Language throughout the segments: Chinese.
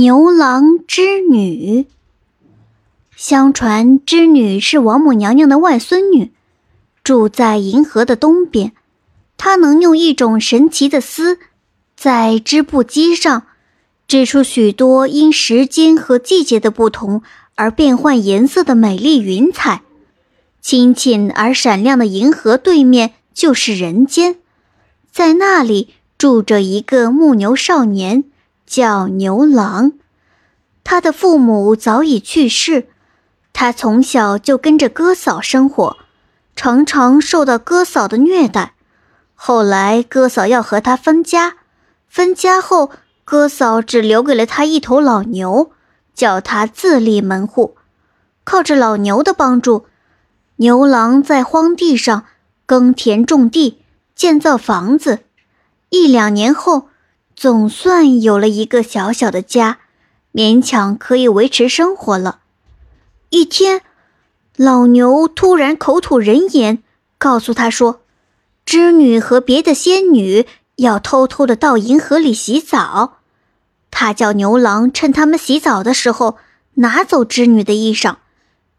牛郎织女。相传织女是王母娘娘的外孙女，住在银河的东边。她能用一种神奇的丝，在织布机上织出许多因时间和季节的不同而变换颜色的美丽云彩。清浅而闪亮的银河对面就是人间，在那里住着一个牧牛少年。叫牛郎，他的父母早已去世，他从小就跟着哥嫂生活，常常受到哥嫂的虐待。后来哥嫂要和他分家，分家后哥嫂只留给了他一头老牛，叫他自立门户。靠着老牛的帮助，牛郎在荒地上耕田种地，建造房子。一两年后。总算有了一个小小的家，勉强可以维持生活了。一天，老牛突然口吐人言，告诉他说：“织女和别的仙女要偷偷的到银河里洗澡。”他叫牛郎趁他们洗澡的时候拿走织女的衣裳，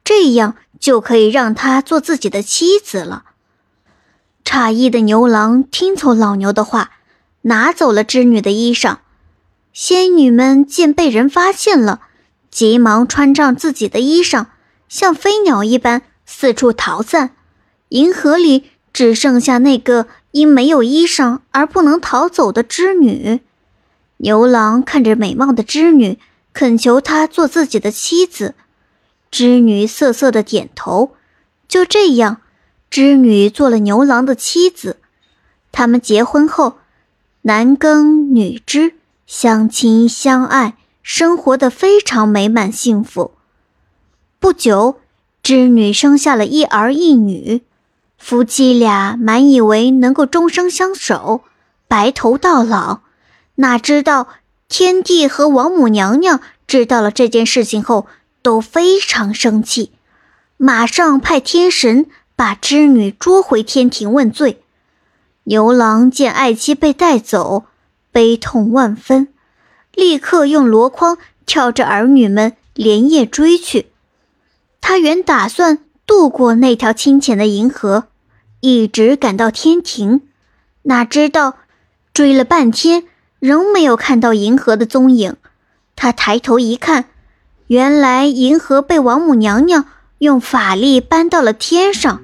这样就可以让她做自己的妻子了。诧异的牛郎听从老牛的话。拿走了织女的衣裳，仙女们见被人发现了，急忙穿上自己的衣裳，像飞鸟一般四处逃散。银河里只剩下那个因没有衣裳而不能逃走的织女。牛郎看着美貌的织女，恳求她做自己的妻子。织女瑟瑟的点头。就这样，织女做了牛郎的妻子。他们结婚后。男耕女织，相亲相爱，生活的非常美满幸福。不久，织女生下了一儿一女，夫妻俩满以为能够终生相守，白头到老。哪知道天帝和王母娘娘知道了这件事情后，都非常生气，马上派天神把织女捉回天庭问罪。牛郎见爱妻被带走，悲痛万分，立刻用箩筐挑着儿女们连夜追去。他原打算渡过那条清浅的银河，一直赶到天庭，哪知道追了半天仍没有看到银河的踪影。他抬头一看，原来银河被王母娘娘用法力搬到了天上。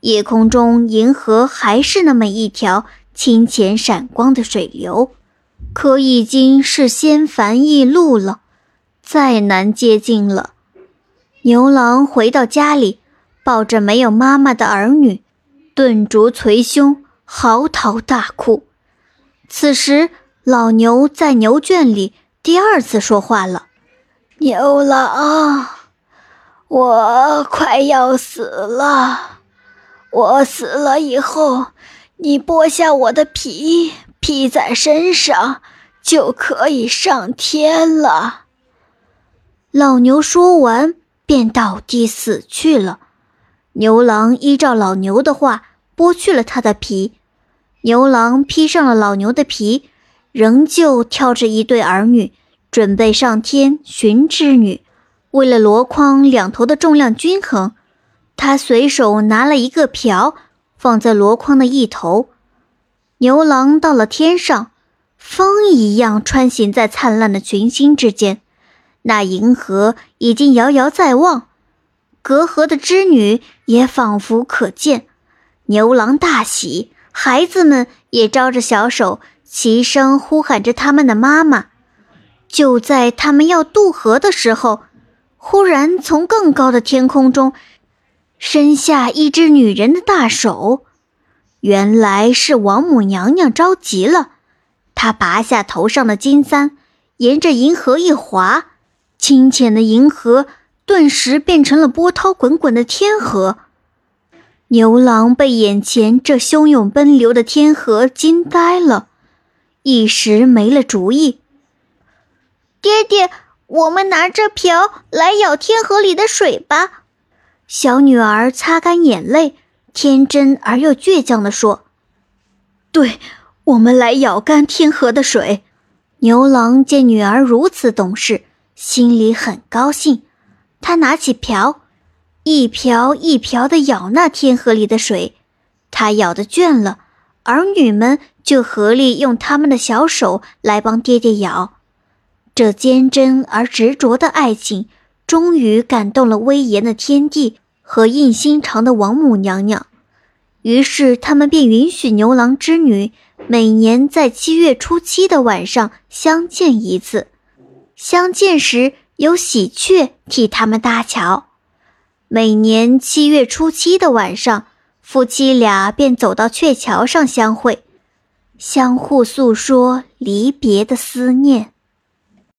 夜空中，银河还是那么一条清浅闪光的水流，可已经是仙凡异路了，再难接近了。牛郎回到家里，抱着没有妈妈的儿女，顿足捶胸，嚎啕大哭。此时，老牛在牛圈里第二次说话了：“牛郎，我快要死了。”我死了以后，你剥下我的皮披在身上，就可以上天了。老牛说完，便倒地死去了。牛郎依照老牛的话，剥去了他的皮。牛郎披上了老牛的皮，仍旧挑着一对儿女，准备上天寻织女。为了箩筐两头的重量均衡。他随手拿了一个瓢，放在箩筐的一头。牛郎到了天上，风一样穿行在灿烂的群星之间。那银河已经遥遥在望，隔河的织女也仿佛可见。牛郎大喜，孩子们也招着小手，齐声呼喊着他们的妈妈。就在他们要渡河的时候，忽然从更高的天空中。伸下一只女人的大手，原来是王母娘娘着急了。她拔下头上的金簪，沿着银河一划，清浅的银河顿时变成了波涛滚滚的天河。牛郎被眼前这汹涌奔流的天河惊呆了，一时没了主意。爹爹，我们拿着瓢来舀天河里的水吧。小女儿擦干眼泪，天真而又倔强地说：“对，我们来舀干天河的水。”牛郎见女儿如此懂事，心里很高兴。他拿起瓢，一瓢一瓢地舀那天河里的水。他舀得倦了，儿女们就合力用他们的小手来帮爹爹舀。这坚贞而执着的爱情，终于感动了威严的天帝和硬心肠的王母娘娘。于是，他们便允许牛郎织女每年在七月初七的晚上相见一次。相见时，有喜鹊替他们搭桥。每年七月初七的晚上，夫妻俩便走到鹊桥上相会，相互诉说离别的思念。